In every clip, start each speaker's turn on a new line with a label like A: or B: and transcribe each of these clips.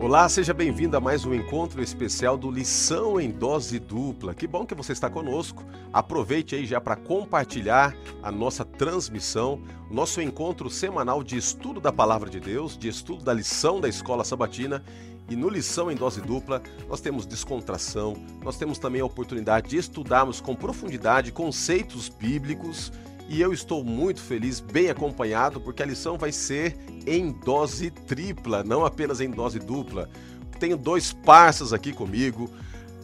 A: Olá, seja bem-vindo a mais um encontro especial do Lição em Dose Dupla. Que bom que você está conosco. Aproveite aí já para compartilhar a nossa transmissão, nosso encontro semanal de estudo da Palavra de Deus, de estudo da lição da Escola Sabatina. E no Lição em Dose Dupla, nós temos descontração, nós temos também a oportunidade de estudarmos com profundidade conceitos bíblicos e eu estou muito feliz, bem acompanhado, porque a lição vai ser em dose tripla, não apenas em dose dupla. Tenho dois parceiros aqui comigo,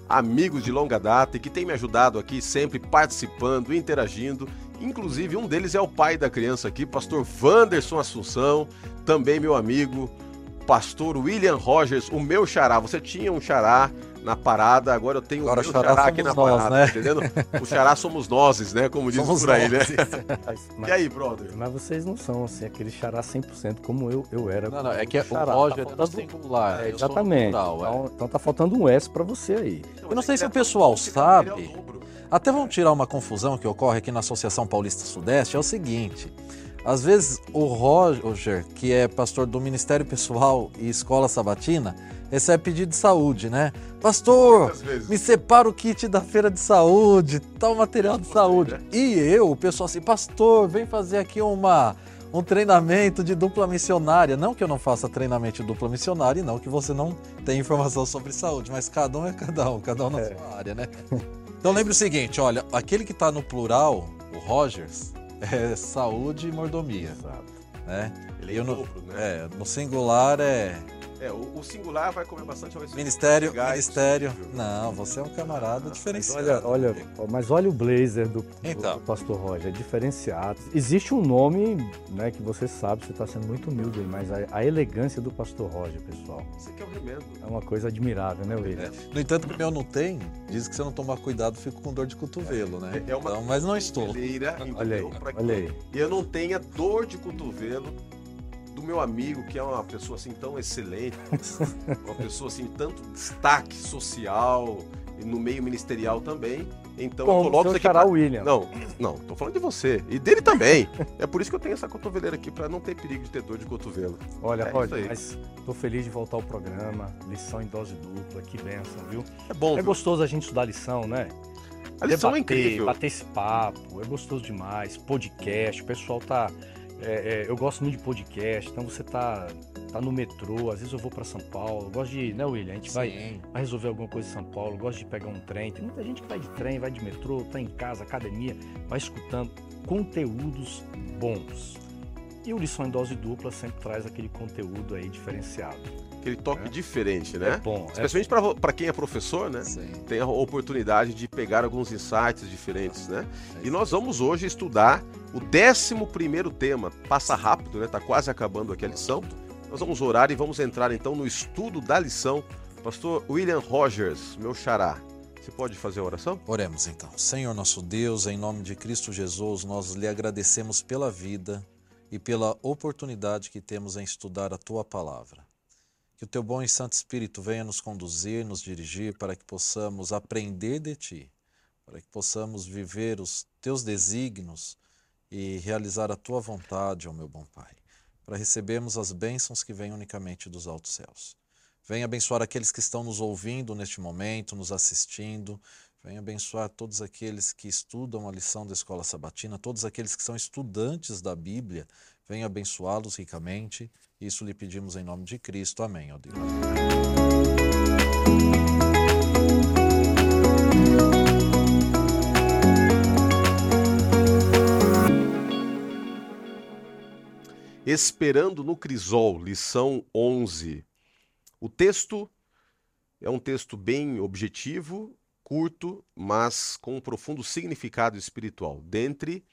A: amigos de longa data e que têm me ajudado aqui sempre participando, interagindo. Inclusive, um deles é o pai da criança aqui, pastor Wanderson Assunção, também meu amigo, pastor William Rogers, o meu xará. Você tinha um xará na parada, agora eu tenho
B: agora
A: o meu
B: xará, xará aqui na nós, parada, né?
A: entendendo? O xará somos nós, né? Como diz por aí, né?
C: Mas,
A: e aí, brother?
C: Mas vocês não são assim, aquele xará 100% como eu, eu era.
B: Não, não, é que xará, o Roger tá faltando... singular.
C: É, exatamente. Plural, então, é. então tá faltando um S para você aí.
B: Então, eu não sei se o pessoal sabe. Até vamos tirar uma confusão que ocorre aqui na Associação Paulista Sudeste, é o seguinte. Às vezes o Roger, que é pastor do Ministério Pessoal e Escola Sabatina, recebe pedido de saúde, né? Pastor, me separa o kit da feira de saúde, tal material de saúde. E eu, o pessoal assim, pastor, vem fazer aqui uma um treinamento de dupla missionária. Não que eu não faça treinamento de dupla missionária e não que você não tenha informação sobre saúde, mas cada um é cada um, cada um na é. sua área, né? Então lembre o seguinte, olha, aquele que está no plural, o Rogers, é saúde e mordomia. Exato. Né?
A: Ele é no, dobro, né?
B: É, no singular é
A: é, o, o, singular vai comer bastante
B: Ministério, ministério. Não, você é um camarada ah, diferenciado.
C: Mas olha, olha, mas olha o blazer do, então. do pastor Roger, é diferenciado. Existe um nome, né, que você sabe, você está sendo muito humilde aí, mas a, a, elegância do pastor Roger, pessoal.
A: Isso aqui é o remendo.
C: É uma coisa admirável, né, William? É.
B: No entanto, o meu não tem, diz que se eu não tomar cuidado, fico com dor de cotovelo, né?
A: É uma
B: então, mas não estou.
C: Olha aí, olha aí.
A: E eu não tenha dor de cotovelo do meu amigo, que é uma pessoa assim tão excelente, uma pessoa assim, tanto destaque social no meio ministerial também. Então
C: Como
A: eu coloco
C: isso aqui. Pra... William.
A: Não, não, tô falando de você. E dele também. é por isso que eu tenho essa cotoveleira aqui, para não ter perigo de ter dor de cotovelo.
C: Olha, é Roger, mas tô feliz de voltar ao programa. Lição em dose dupla, que benção, viu?
A: É bom.
C: É viu? gostoso a gente estudar lição, né?
A: A lição é Debater, é incrível.
C: Bater esse papo, é gostoso demais. Podcast, o pessoal tá é, é, eu gosto muito de podcast, então você tá, tá no metrô, às vezes eu vou para São Paulo, gosto de, né, William? A gente vai, vai, resolver alguma coisa em São Paulo, gosto de pegar um trem. Tem muita gente que vai de trem, vai de metrô, tá em casa, academia, vai escutando conteúdos bons. E o Lição em Dose Dupla sempre traz aquele conteúdo aí diferenciado
A: aquele toque é. diferente, né?
C: É bom.
A: Especialmente é... para quem é professor, né? Sim. Tem a oportunidade de pegar alguns insights diferentes, né? É e nós vamos hoje estudar o 11 tema. Passa rápido, né? Tá quase acabando aqui a lição. Nós vamos orar e vamos entrar então no estudo da lição. Pastor William Rogers, meu xará. Você pode fazer a oração?
B: Oremos então. Senhor nosso Deus, em nome de Cristo Jesus, nós lhe agradecemos pela vida e pela oportunidade que temos em estudar a tua palavra. Que o teu bom e santo Espírito venha nos conduzir, nos dirigir, para que possamos aprender de ti, para que possamos viver os teus desígnios e realizar a tua vontade, ó meu bom Pai, para recebermos as bênçãos que vêm unicamente dos altos céus. Venha abençoar aqueles que estão nos ouvindo neste momento, nos assistindo. Venha abençoar todos aqueles que estudam a lição da escola sabatina, todos aqueles que são estudantes da Bíblia. Venha abençoá-los ricamente isso lhe pedimos em nome de Cristo. Amém, ó Deus.
A: Esperando no Crisol, lição 11. O texto é um texto bem objetivo, curto, mas com um profundo significado espiritual. Dentre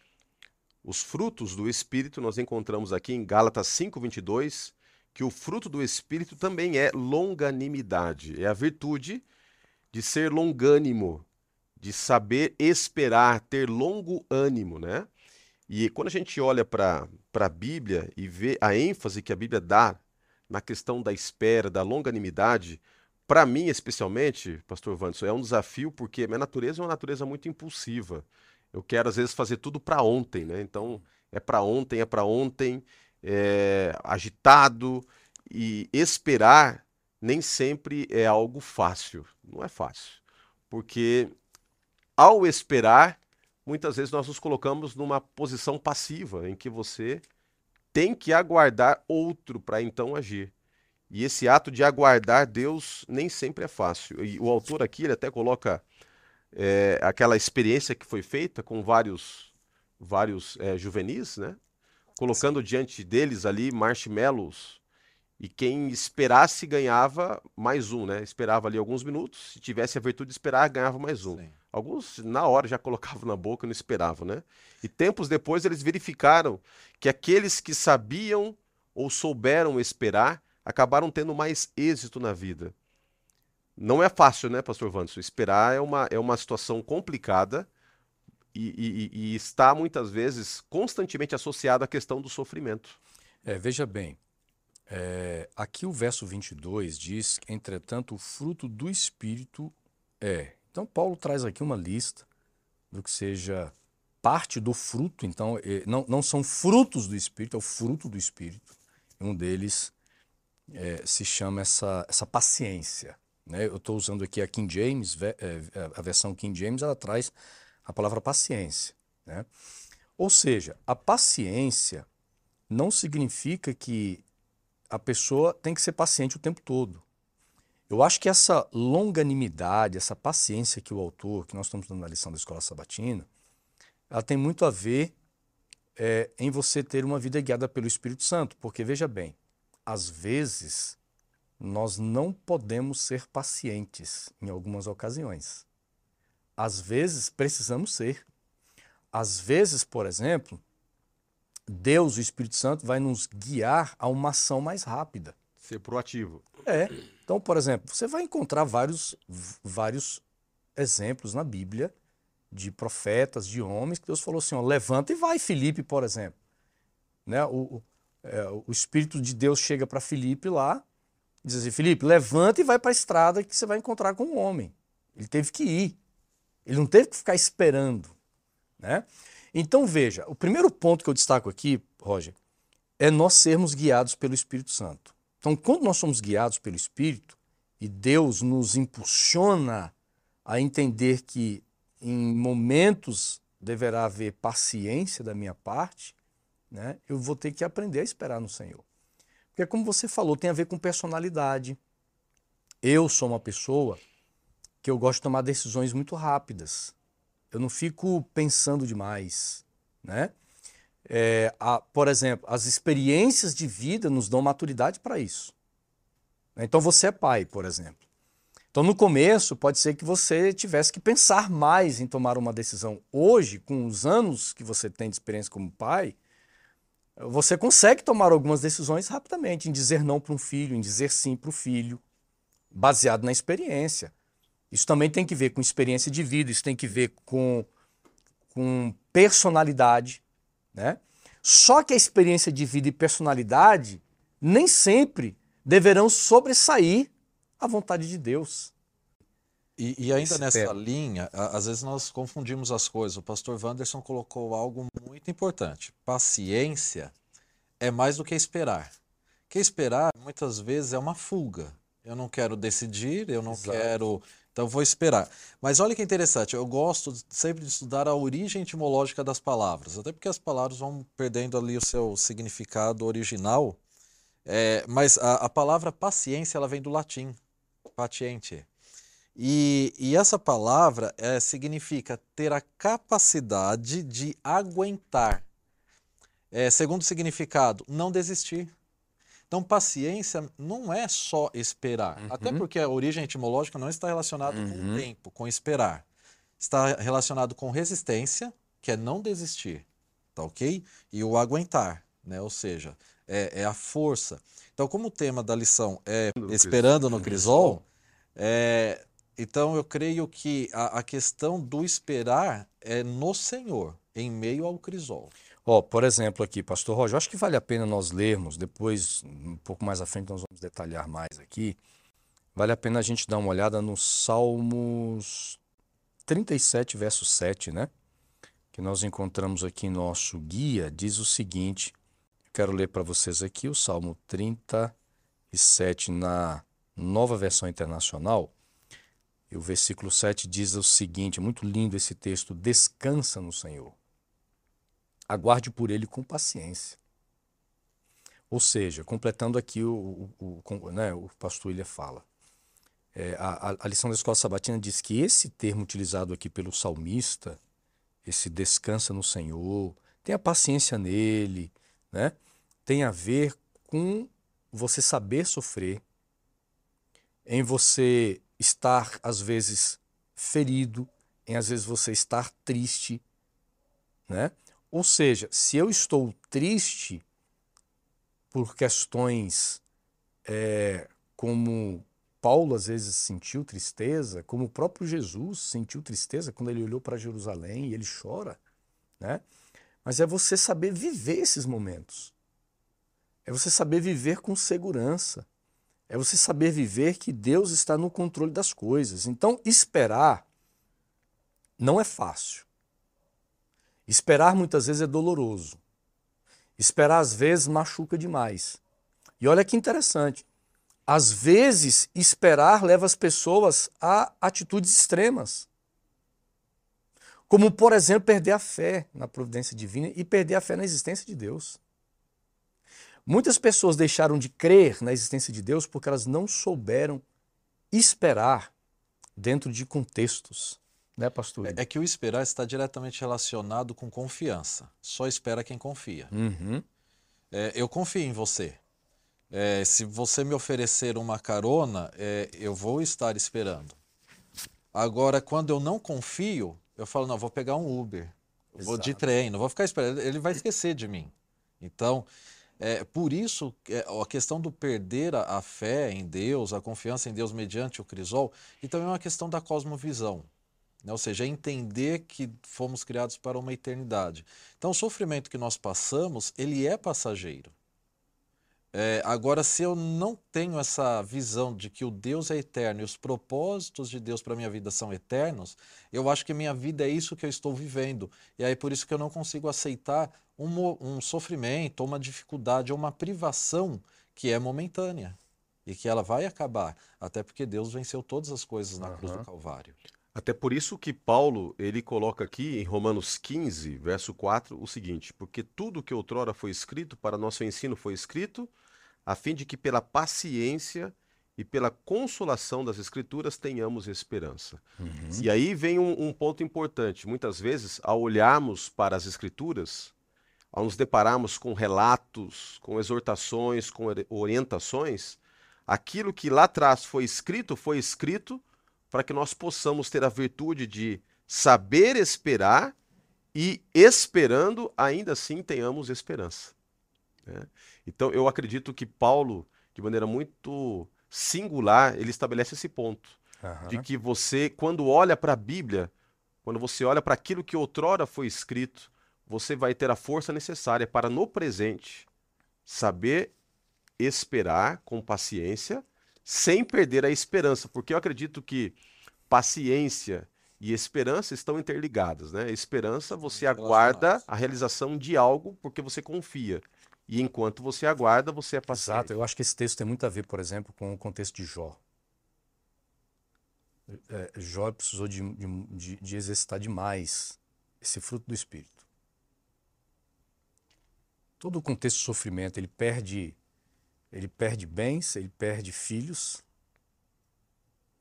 A: os frutos do Espírito, nós encontramos aqui em Gálatas 5,22, que o fruto do Espírito também é longanimidade. É a virtude de ser longânimo, de saber esperar, ter longo ânimo, né? E quando a gente olha para a Bíblia e vê a ênfase que a Bíblia dá na questão da espera, da longanimidade, para mim especialmente, pastor Vanderson, é um desafio porque minha natureza é uma natureza muito impulsiva eu quero às vezes fazer tudo para ontem, né? Então é para ontem, é para ontem, é, agitado e esperar nem sempre é algo fácil. Não é fácil. Porque ao esperar, muitas vezes nós nos colocamos numa posição passiva, em que você tem que aguardar outro para então agir. E esse ato de aguardar Deus nem sempre é fácil. E o autor aqui ele até coloca é, aquela experiência que foi feita com vários, vários é, juvenis, né? colocando Sim. diante deles ali marshmallows e quem esperasse ganhava mais um, né? Esperava ali alguns minutos, se tivesse a virtude de esperar, ganhava mais um. Sim. Alguns na hora já colocavam na boca e não esperavam, né? E tempos depois eles verificaram que aqueles que sabiam ou souberam esperar acabaram tendo mais êxito na vida. Não é fácil, né, pastor Wanderson? Esperar é uma, é uma situação complicada e, e, e está muitas vezes constantemente associada à questão do sofrimento.
C: É, veja bem, é, aqui o verso 22 diz: entretanto, o fruto do Espírito é. Então, Paulo traz aqui uma lista do que seja parte do fruto. Então, não, não são frutos do Espírito, é o fruto do Espírito. Um deles é, se chama essa, essa paciência. Né? Eu estou usando aqui a King James, é, a versão King James, ela traz a palavra paciência. Né? Ou seja, a paciência não significa que a pessoa tem que ser paciente o tempo todo. Eu acho que essa longanimidade, essa paciência que o autor, que nós estamos dando na lição da Escola Sabatina, ela tem muito a ver é, em você ter uma vida guiada pelo Espírito Santo. Porque, veja bem, às vezes nós não podemos ser pacientes em algumas ocasiões. Às vezes precisamos ser. Às vezes, por exemplo, Deus, o Espírito Santo, vai nos guiar a uma ação mais rápida.
A: Ser proativo.
C: É. Então, por exemplo, você vai encontrar vários, vários exemplos na Bíblia de profetas, de homens, que Deus falou assim: ó, levanta e vai, Felipe, por exemplo. Né? O, o, é, o Espírito de Deus chega para Felipe lá, diz assim: Felipe, levanta e vai para a estrada que você vai encontrar com um homem. Ele teve que ir. Ele não teve que ficar esperando. Né? Então veja, o primeiro ponto que eu destaco aqui, Roger, é nós sermos guiados pelo Espírito Santo. Então, quando nós somos guiados pelo Espírito e Deus nos impulsiona a entender que em momentos deverá haver paciência da minha parte, né, eu vou ter que aprender a esperar no Senhor. Porque, como você falou, tem a ver com personalidade. Eu sou uma pessoa que eu gosto de tomar decisões muito rápidas. Eu não fico pensando demais, né? É, a, por exemplo, as experiências de vida nos dão maturidade para isso. Então você é pai, por exemplo. Então no começo pode ser que você tivesse que pensar mais em tomar uma decisão. Hoje, com os anos que você tem de experiência como pai, você consegue tomar algumas decisões rapidamente, em dizer não para um filho, em dizer sim para o filho, baseado na experiência. Isso também tem que ver com experiência de vida, isso tem que ver com, com personalidade. Né? Só que a experiência de vida e personalidade nem sempre deverão sobressair a vontade de Deus.
B: E, e ainda nessa linha, às vezes nós confundimos as coisas. O pastor Wanderson colocou algo muito importante. Paciência é mais do que esperar. Que esperar, muitas vezes, é uma fuga. Eu não quero decidir, eu não Exato. quero então vou esperar. Mas olha que interessante, eu gosto sempre de estudar a origem etimológica das palavras, até porque as palavras vão perdendo ali o seu significado original. É, mas a, a, palavra paciência ela vem do latim, patiente. E, e essa palavra é, significa ter a capacidade de aguentar. É, segundo significado, não desistir. Então, paciência não é só esperar. Uhum. Até porque a origem etimológica não está relacionada uhum. com o tempo, com esperar. Está relacionado com resistência, que é não desistir, tá ok? E o aguentar, né? Ou seja, é, é a força. Então, como o tema da lição é no esperando no crisol, é, então eu creio que a, a questão do esperar é no Senhor, em meio ao crisol.
C: Ó, oh, por exemplo, aqui, Pastor Roger, acho que vale a pena nós lermos, depois, um pouco mais à frente, nós vamos detalhar mais aqui. Vale a pena a gente dar uma olhada no Salmos 37, verso 7, né? Que nós encontramos aqui em nosso guia, diz o seguinte: quero ler para vocês aqui o Salmo 37 na nova versão internacional, e o versículo 7 diz o seguinte: é muito lindo esse texto, descansa no Senhor. Aguarde por ele com paciência. Ou seja, completando aqui o, o, o, né, o pastor Ilha fala. É, a, a, lição da escola sabatina diz que esse termo utilizado aqui pelo salmista, esse descansa no Senhor, tenha paciência nele, né? tem a ver com você saber sofrer, em você estar, às vezes, ferido, em às vezes você estar triste. Né? Ou seja, se eu estou triste por questões é, como Paulo às vezes sentiu tristeza, como o próprio Jesus sentiu tristeza quando ele olhou para Jerusalém e ele chora, né? Mas é você saber viver esses momentos. É você saber viver com segurança. É você saber viver que Deus está no controle das coisas. Então, esperar não é fácil. Esperar muitas vezes é doloroso. Esperar às vezes machuca demais. E olha que interessante. Às vezes, esperar leva as pessoas a atitudes extremas. Como, por exemplo, perder a fé na providência divina e perder a fé na existência de Deus. Muitas pessoas deixaram de crer na existência de Deus porque elas não souberam esperar dentro de contextos. Né, pastor?
B: É, é que o esperar está diretamente relacionado com confiança. Só espera quem confia.
C: Uhum.
B: É, eu confio em você. É, se você me oferecer uma carona, é, eu vou estar esperando. Agora, quando eu não confio, eu falo, não, vou pegar um Uber, vou de trem, não vou ficar esperando, ele vai esquecer de mim. Então, é, por isso, é, a questão do perder a, a, fé em Deus, a confiança em Deus mediante o crisol, e também uma questão da cosmovisão. Né? Ou seja, entender que fomos criados para uma eternidade. Então, o sofrimento que nós passamos, ele é passageiro. É, agora, se eu não tenho essa visão de que o Deus é eterno e os propósitos de Deus para minha vida são eternos, eu acho que minha vida é isso que eu estou vivendo. E aí por isso que eu não consigo aceitar um, um sofrimento, uma dificuldade, uma privação que é momentânea e que ela vai acabar, até porque Deus venceu todas as coisas na uhum. cruz do Calvário.
A: Até por isso que Paulo, ele coloca aqui em Romanos 15, verso 4, o seguinte: Porque tudo que outrora foi escrito para nosso ensino foi escrito, a fim de que pela paciência e pela consolação das Escrituras tenhamos esperança. Uhum. E aí vem um, um, ponto importante. Muitas vezes, ao olharmos para as Escrituras, ao nos depararmos com relatos, com exortações, com orientações, aquilo que lá atrás foi escrito, foi escrito para que nós possamos ter a virtude de saber esperar e, esperando, ainda assim tenhamos esperança. Né? Então, eu acredito que Paulo, de maneira muito singular, ele estabelece esse ponto. Uhum. De que você, quando olha para a Bíblia, quando você olha para aquilo que outrora foi escrito, você vai ter a força necessária para, no presente, saber esperar com paciência sem perder a esperança, porque eu acredito que paciência e esperança estão interligadas, né? Esperança você aguarda a realização de algo porque você confia. E enquanto você aguarda, você é paciente.
C: Exato, eu acho que esse texto tem muito a ver, por exemplo, com o contexto de Jó. É, Jó precisou de, de, de exercitar demais esse fruto do Espírito. Todo o contexto de sofrimento, ele perde ele perde bens, ele perde filhos,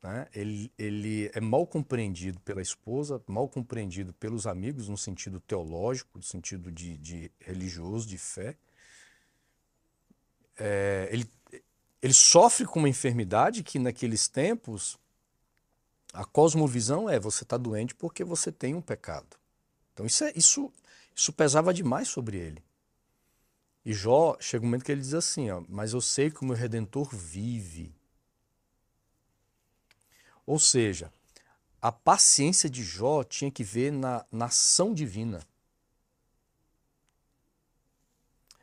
C: né? ele, ele é mal compreendido pela esposa, mal compreendido pelos amigos no sentido teológico, no sentido de, de religioso, de fé. É, ele, ele sofre com uma enfermidade que naqueles tempos a cosmovisão é você está doente porque você tem um pecado. Então isso, é, isso, isso pesava demais sobre ele. E Jó, chega um momento que ele diz assim, ó, mas eu sei que o meu Redentor vive. Ou seja, a paciência de Jó tinha que ver na, na ação divina.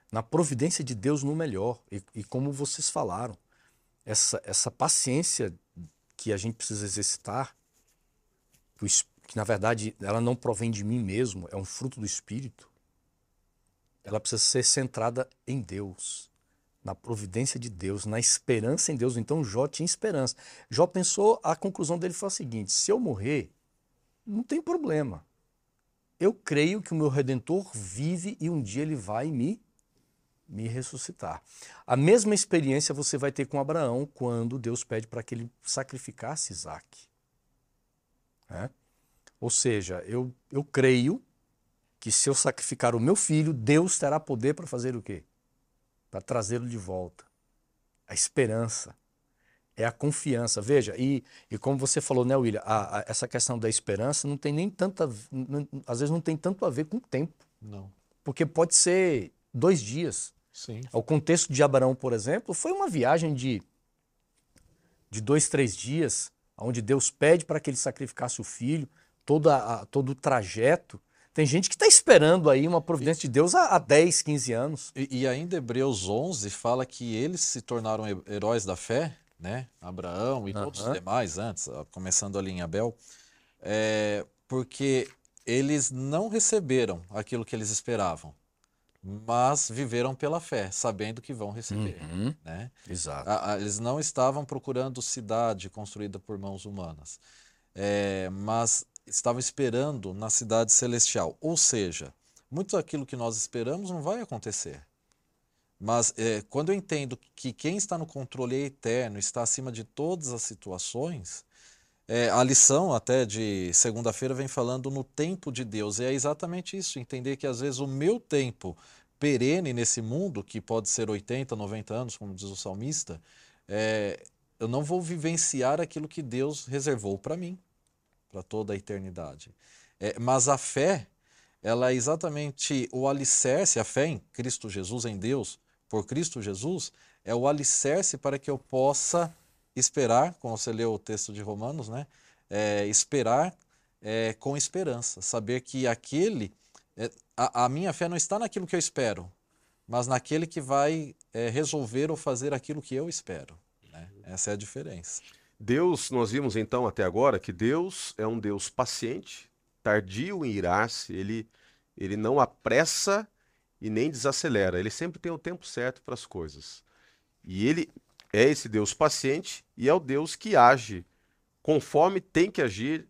C: Na providência de Deus no melhor. E, e como vocês falaram, essa, essa paciência que a gente precisa exercitar, que na verdade ela não provém de mim mesmo, é um fruto do Espírito ela precisa ser centrada em Deus, na providência de Deus, na esperança em Deus. Então Jó tinha esperança. Jó pensou, a conclusão dele foi a seguinte: se eu morrer, não tem problema. Eu creio que o meu redentor vive e um dia ele vai me me ressuscitar. A mesma experiência você vai ter com Abraão quando Deus pede para que ele sacrificasse Isaac. É? Ou seja, eu, eu creio que se eu sacrificar o meu filho, Deus terá poder para fazer o quê? Para trazê-lo de volta. A esperança. É a confiança. Veja, e, e como você falou, né, William, a, a, essa questão da esperança não tem nem tanta. Não, às vezes não tem tanto a ver com o tempo.
B: Não.
C: Porque pode ser dois dias.
B: Sim.
C: O contexto de Abraão, por exemplo, foi uma viagem de, de dois, três dias, onde Deus pede para que ele sacrificasse o filho, todo, a, todo o trajeto. Tem gente que está esperando aí uma providência de Deus há, há 10, 15 anos.
B: E, e, ainda Hebreus 11 fala que eles se tornaram heróis da fé, né? Abraão e uhum. todos os demais antes, começando ali em Abel, é, porque eles não receberam aquilo que eles esperavam, mas viveram pela fé, sabendo que vão receber.
C: Uhum.
B: Né?
C: Exato.
B: A, a, eles não estavam procurando cidade construída por mãos humanas, é, mas estavam esperando na cidade celestial. Ou seja, muito daquilo que nós esperamos não vai acontecer. Mas é, quando eu entendo que quem está no controle é eterno, está acima de todas as situações, é, a lição até de segunda-feira vem falando no tempo de Deus. E é exatamente isso, entender que às vezes o meu tempo perene nesse mundo, que pode ser 80, 90 anos, como diz o salmista, é, eu não vou vivenciar aquilo que Deus reservou para mim para toda a eternidade. É, mas a fé, ela é exatamente o alicerce, a fé em Cristo Jesus, em Deus, por Cristo Jesus, é o alicerce para que eu possa esperar, como você leu o texto de Romanos, né? É, esperar é, com esperança, saber que aquele, é, a, a, minha fé não está naquilo que eu espero, mas naquele que vai é, resolver ou fazer aquilo que eu espero. Né? Essa é a diferença.
A: Deus, nós vimos então até agora que Deus é um Deus paciente, tardio em irar-se, ele, ele não apressa e nem desacelera, ele sempre tem o tempo certo para as coisas. E ele é esse Deus paciente e é o Deus que age conforme tem que agir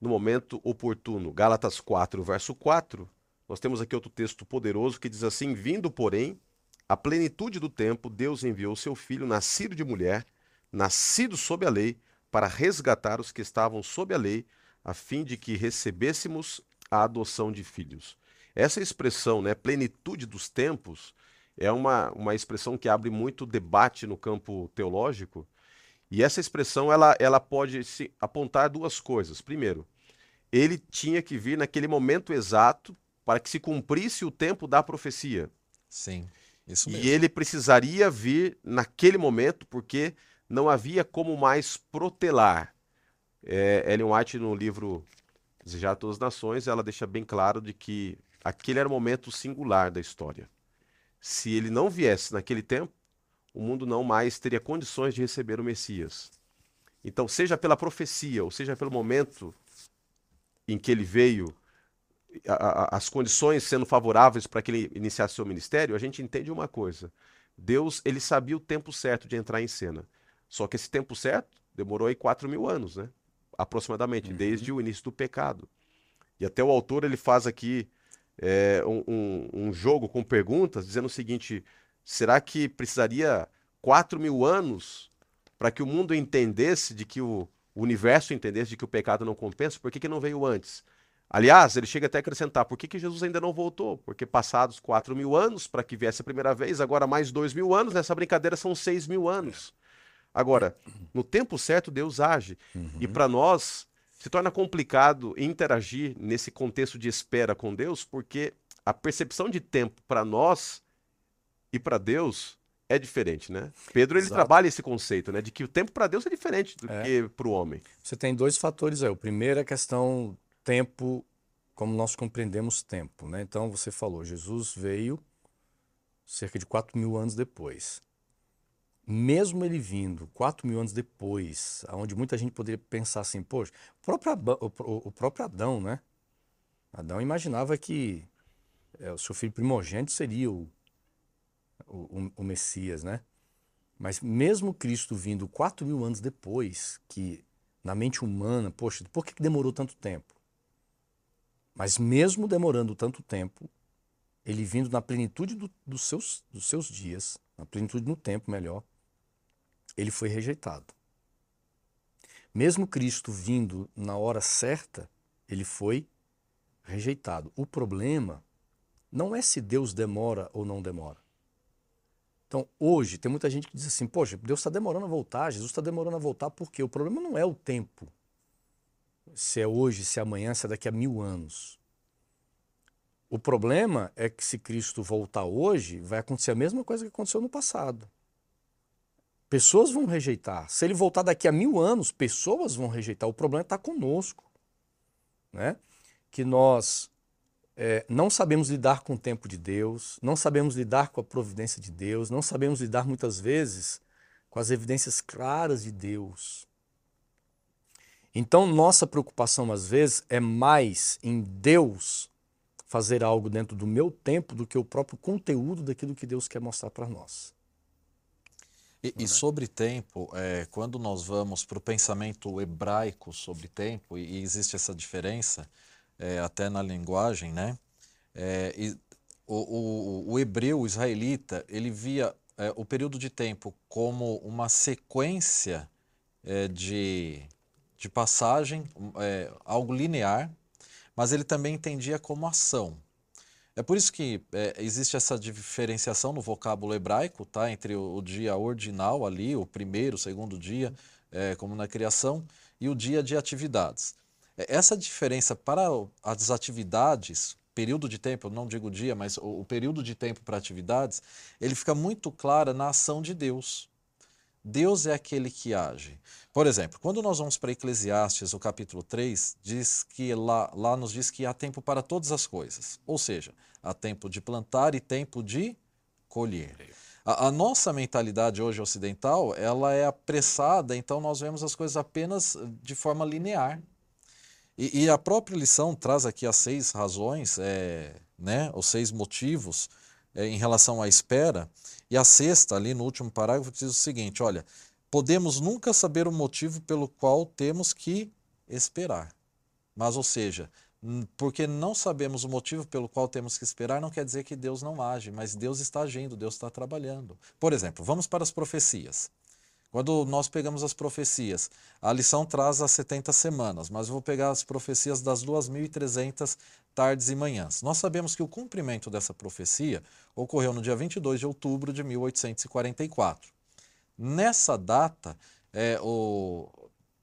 A: no momento oportuno. Gálatas 4, verso 4. Nós temos aqui outro texto poderoso que diz assim: Vindo, porém, a plenitude do tempo, Deus enviou seu filho, nascido de mulher, nascido sob a lei, para resgatar os que estavam sob a lei, a fim de que recebêssemos a adoção de filhos. Essa expressão, né, plenitude dos tempos, é uma, uma expressão que abre muito debate no campo teológico. E essa expressão ela, ela pode se apontar duas coisas. Primeiro, ele tinha que vir naquele momento exato para que se cumprisse o tempo da profecia.
B: Sim, isso mesmo.
A: E ele precisaria vir naquele momento, porque não havia como mais protelar. É, Ellen White, no livro Desejar Todas as Nações, ela deixa bem claro de que aquele era o momento singular da história. Se ele não viesse naquele tempo, o mundo não mais teria condições de receber o Messias. Então, seja pela profecia, ou seja pelo momento em que ele veio, a, a, as condições sendo favoráveis para que ele iniciasse seu ministério, a gente entende uma coisa. Deus, ele sabia o tempo certo de entrar em cena. Só que esse tempo certo demorou aí 4 mil anos, né? Aproximadamente, uhum. desde o início do pecado. E até o autor ele faz aqui é, um, um, um, jogo com perguntas, dizendo o seguinte: será que precisaria 4 mil anos para que o mundo entendesse de que o, o, universo entendesse de que o pecado não compensa? Por que, que não veio antes? Aliás, ele chega até a acrescentar: por que, que Jesus ainda não voltou? Porque passados 4 mil anos para que viesse a primeira vez, agora mais 2 mil anos, nessa brincadeira são 6 mil anos. Agora, no tempo certo, Deus age. Uhum. E para nós, se torna complicado interagir nesse contexto de espera com Deus, porque a percepção de tempo para nós e para Deus é diferente, né? Pedro ele Exato. trabalha esse conceito, né, de que o tempo para Deus é diferente do é. que para o homem.
C: Você tem dois fatores aí. O primeiro é a questão tempo, como nós compreendemos tempo, né? Então você falou, Jesus veio cerca de 4 mil anos depois mesmo ele vindo 4 mil anos depois, onde muita gente poderia pensar assim, poxa, o próprio, o, o próprio Adão, né? Adão imaginava que é, o seu filho primogênito seria o, o, o, Messias, né? Mas mesmo Cristo vindo quatro mil anos depois, que na mente humana, poxa, por que demorou tanto tempo? Mas mesmo demorando tanto tempo, ele vindo na plenitude do, dos, seus, dos seus dias, na plenitude no tempo, melhor, ele foi rejeitado. Mesmo Cristo vindo na hora certa, ele foi rejeitado. O problema não é se Deus demora ou não demora. Então, hoje, tem muita gente que diz assim: Poxa, Deus está demorando a voltar, Jesus está demorando a voltar, por quê? O problema não é o tempo. Se é hoje, se é amanhã, se é daqui a mil anos. O problema é que se Cristo voltar hoje, vai acontecer a mesma coisa que aconteceu no passado. Pessoas vão rejeitar. Se ele voltar daqui a mil anos, pessoas vão rejeitar. O problema está conosco. Né? Que nós é, não sabemos lidar com o tempo de Deus, não sabemos lidar com a providência de Deus, não sabemos lidar muitas vezes com as evidências claras de Deus. Então, nossa preocupação às vezes é mais em Deus fazer algo dentro do meu tempo do que o próprio conteúdo daquilo que Deus quer mostrar para nós.
B: E, e, sobre tempo, é, quando nós vamos para o pensamento hebraico sobre tempo, e, e existe essa diferença, é, até na linguagem, né? É, e o, o, o, hebreu, o israelita, ele via é, o período de tempo como uma sequência é, de, de passagem, é, algo linear, mas ele também entendia como ação. É por isso que é, existe essa diferenciação no vocábulo hebraico, tá? Entre o, o dia ordinal ali, o primeiro, o segundo dia, é, como na criação, e o dia de atividades. É, essa diferença para as atividades, período de tempo, não digo dia, mas o, o período de tempo para atividades, ele fica muito clara na ação de Deus. Deus é aquele que age. Por exemplo, quando nós vamos para Eclesiastes, o capítulo 3, diz que lá, lá nos diz que há tempo para todas as coisas. Ou seja, há tempo de plantar e tempo de colher. A, a, nossa mentalidade hoje ocidental, ela é apressada, então nós vemos as coisas apenas de forma linear. E, e, a própria lição traz aqui as seis razões, é, né, os seis motivos é, em relação à espera. E a sexta, ali no último parágrafo, diz o seguinte: olha, podemos nunca saber o motivo pelo qual temos que esperar. Mas, ou seja, porque não sabemos o motivo pelo qual temos que esperar, não quer dizer que Deus não age, mas Deus está agindo, Deus está trabalhando. Por exemplo, vamos para as profecias. Quando nós pegamos as profecias, a lição traz as 70 semanas, mas eu vou pegar as profecias das 2.300 tardes e manhãs. Nós sabemos que o cumprimento dessa profecia ocorreu no dia 22 de outubro de 1844. Nessa data, é, o,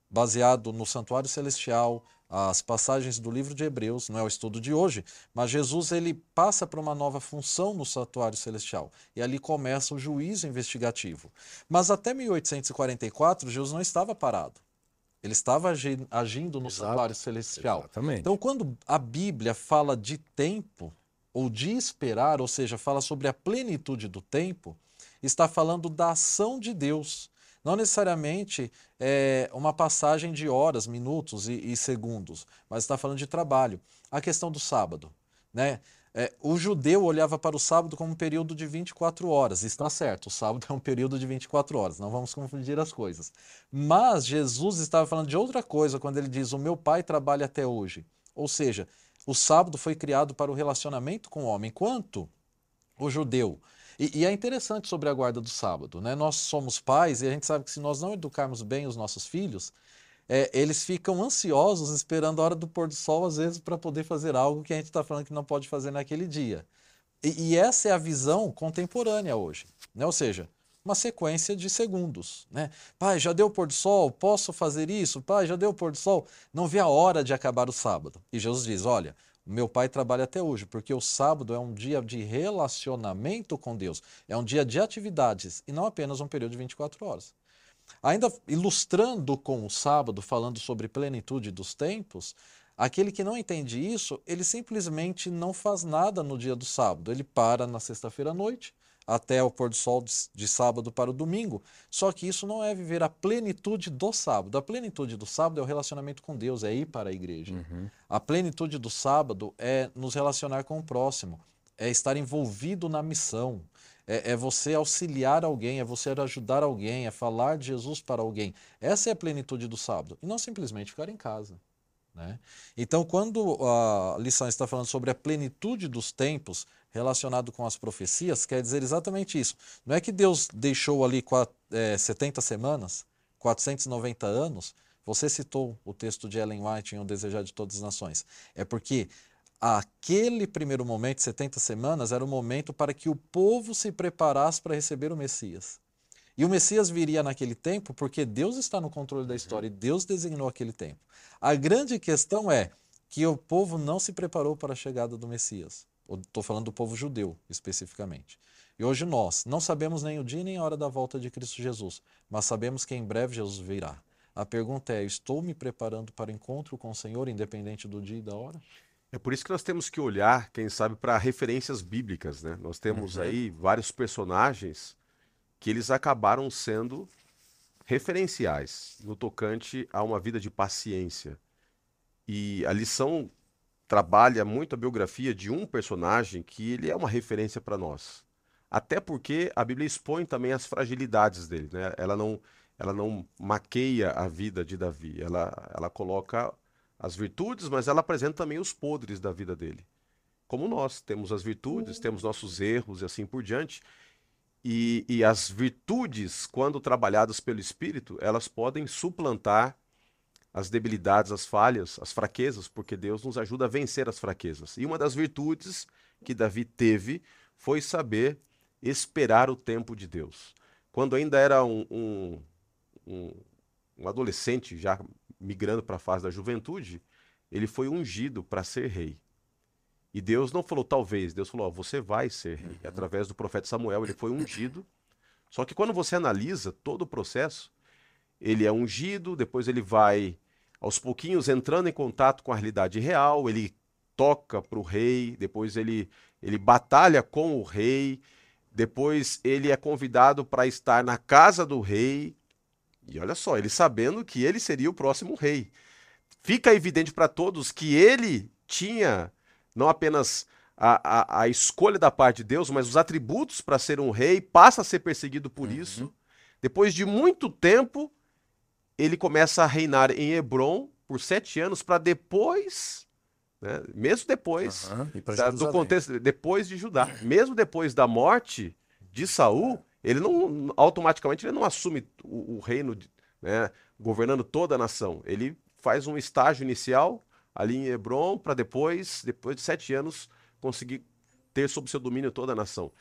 B: baseado no Santuário Celestial, as passagens do livro de Hebreus, não é o estudo de hoje, mas Jesus ele passa para uma nova função no santuário celestial e ali começa o juízo investigativo. Mas até 1844 Jesus não estava parado. Ele estava agindo no Exato. santuário celestial.
C: Exatamente.
B: Então, quando a Bíblia fala de tempo ou de esperar, ou seja, fala sobre a plenitude do tempo, está falando da ação de Deus não necessariamente é uma passagem de horas, minutos e, e segundos, mas está falando de trabalho. A questão do sábado. Né? É, o judeu olhava para o sábado como um período de 24 horas. Está certo, o sábado é um período de 24 horas, não vamos confundir as coisas. Mas Jesus estava falando de outra coisa quando ele diz: O meu pai trabalha até hoje. Ou seja, o sábado foi criado para o relacionamento com o homem, enquanto o judeu e, e, é interessante sobre a guarda do sábado, né? Nós somos pais e a gente sabe que se nós não educarmos bem os nossos filhos, é, eles ficam ansiosos esperando a hora do pôr do sol, às vezes, para poder fazer algo que a gente está falando que não pode fazer naquele dia. E, e, essa é a visão contemporânea hoje, né? Ou seja, uma sequência de segundos, né? Pai, já deu o pôr do sol? Posso fazer isso? Pai, já deu o pôr do sol? Não vê a hora de acabar o sábado. E Jesus diz: olha, meu pai trabalha até hoje, porque o sábado é um dia de relacionamento com Deus, é um dia de atividades e não apenas um período de 24 horas. Ainda ilustrando com o sábado, falando sobre plenitude dos tempos, aquele que não entende isso, ele simplesmente não faz nada no dia do sábado. Ele para na sexta-feira à noite, até o pôr do sol de sábado para o domingo. Só que isso não é viver a plenitude do sábado. A plenitude do sábado é o relacionamento com Deus, é ir para a igreja. Uhum. A plenitude do sábado é nos relacionar com o próximo, é estar envolvido na missão, é, é, você auxiliar alguém, é você ajudar alguém, é falar de Jesus para alguém. Essa é a plenitude do sábado. E não simplesmente ficar em casa. Né? Então, quando a lição está falando sobre a plenitude dos tempos relacionado com as profecias, quer dizer exatamente isso. Não é que Deus deixou ali é, 70 semanas, 490 anos. Você citou o texto de Ellen White em O Desejar de Todas as Nações. É porque aquele primeiro momento, 70 semanas, era o momento para que o povo se preparasse para receber o Messias. E o Messias viria naquele tempo porque Deus está no controle da história e Deus designou aquele tempo. A grande questão é que o povo não se preparou para a chegada do Messias. Estou falando do povo judeu, especificamente. E hoje nós não sabemos nem o dia nem a hora da volta de Cristo Jesus, mas sabemos que em breve Jesus virá. A pergunta é: estou me preparando para o encontro com o Senhor, independente do dia e da hora?
A: É por isso que nós temos que olhar, quem sabe, para referências bíblicas. Né? Nós temos uhum. aí vários personagens que eles acabaram sendo referenciais no tocante a uma vida de paciência. E a lição trabalha muito a biografia de um personagem que ele é uma referência para nós. Até porque a Bíblia expõe também as fragilidades dele, né? Ela não ela não maqueia a vida de Davi, ela ela coloca as virtudes, mas ela apresenta também os podres da vida dele. Como nós temos as virtudes, uhum. temos nossos erros e assim por diante. E, e as virtudes, quando trabalhadas pelo Espírito, elas podem suplantar as debilidades, as falhas, as fraquezas, porque Deus nos ajuda a vencer as fraquezas. E uma das virtudes que Davi teve foi saber esperar o tempo de Deus. Quando ainda era um, um, um, um adolescente, já migrando para a fase da juventude, ele foi ungido para ser rei. E Deus não falou talvez, Deus falou: você vai ser rei. Uhum. Através do profeta Samuel, ele foi ungido. Só que quando você analisa todo o processo, ele é ungido, depois ele vai aos pouquinhos entrando em contato com a realidade real, ele toca para o rei, depois ele, ele batalha com o rei, depois ele é convidado para estar na casa do rei. E olha só, ele sabendo que ele seria o próximo rei. Fica evidente para todos que ele tinha não apenas a, a, a, escolha da parte de Deus, mas os atributos para ser um rei, passa a ser perseguido por uhum. isso. Depois de muito tempo, ele começa a reinar em Hebron por sete anos, para depois, né, mesmo depois uhum. do contexto, depois de Judá, mesmo depois da morte de Saul, ele não automaticamente ele não assume o, o reino, né, governando toda a nação. Ele faz um estágio inicial ali em Hebron, para depois, depois de sete anos, conseguir ter sob seu domínio toda a nação.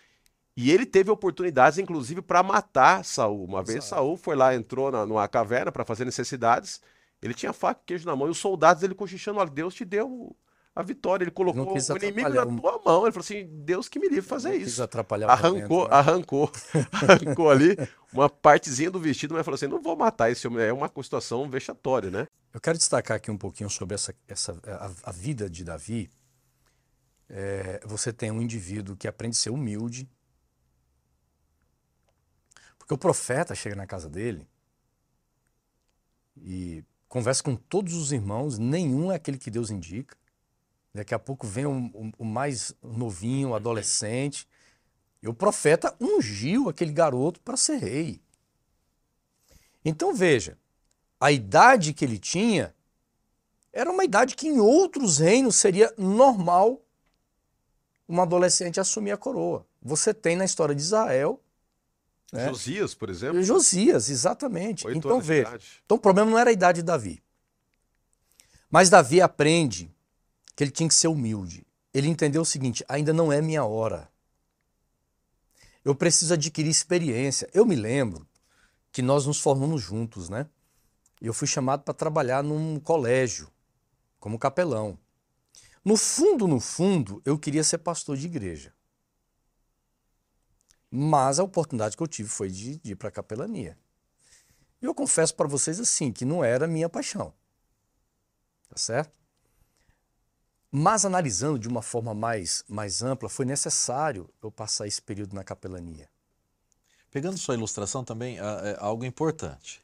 A: E ele teve oportunidades, inclusive, para matar Saul. Uma vez Saul foi lá, entrou na, numa caverna para fazer necessidades. Ele tinha faca e queijo na mão. E os soldados ele cochichando: olha, Deus te deu a vitória. Ele colocou o inimigo na tua mão. Ele falou assim: Deus que me livre fazer isso.
C: Atrapalhar
A: arrancou,
C: dentro,
A: né? arrancou, arrancou ali uma partezinha do vestido, mas falou assim: não vou matar esse homem. É uma situação vexatória, né?
C: Eu quero destacar aqui um pouquinho sobre essa, essa a, a vida de Davi. É, você tem um indivíduo que aprende a ser humilde. Porque o profeta chega na casa dele e conversa com todos os irmãos, nenhum é aquele que Deus indica. Daqui a pouco vem o, o, o mais novinho, o adolescente. E o profeta ungiu aquele garoto para ser rei. Então veja, a idade que ele tinha era uma idade que em outros reinos seria normal uma adolescente assumir a coroa. Você tem na história de Israel.
A: Né? Josias, por exemplo.
C: Josias, exatamente. Oito então veja. Então o problema não era a idade de Davi. Mas Davi aprende que ele tinha que ser humilde. Ele entendeu o seguinte: ainda não é minha hora. Eu preciso adquirir experiência. Eu me lembro que nós nos formamos juntos, né? eu fui chamado para trabalhar num colégio, como capelão. No fundo, no fundo, eu queria ser pastor de igreja. Mas a oportunidade que eu tive foi de, de ir para a capelania. E eu confesso para vocês assim, que não era minha paixão. Tá certo? Mas analisando de uma forma mais, mais ampla, foi necessário eu passar esse período na capelania.
B: Pegando sua ilustração também, é algo importante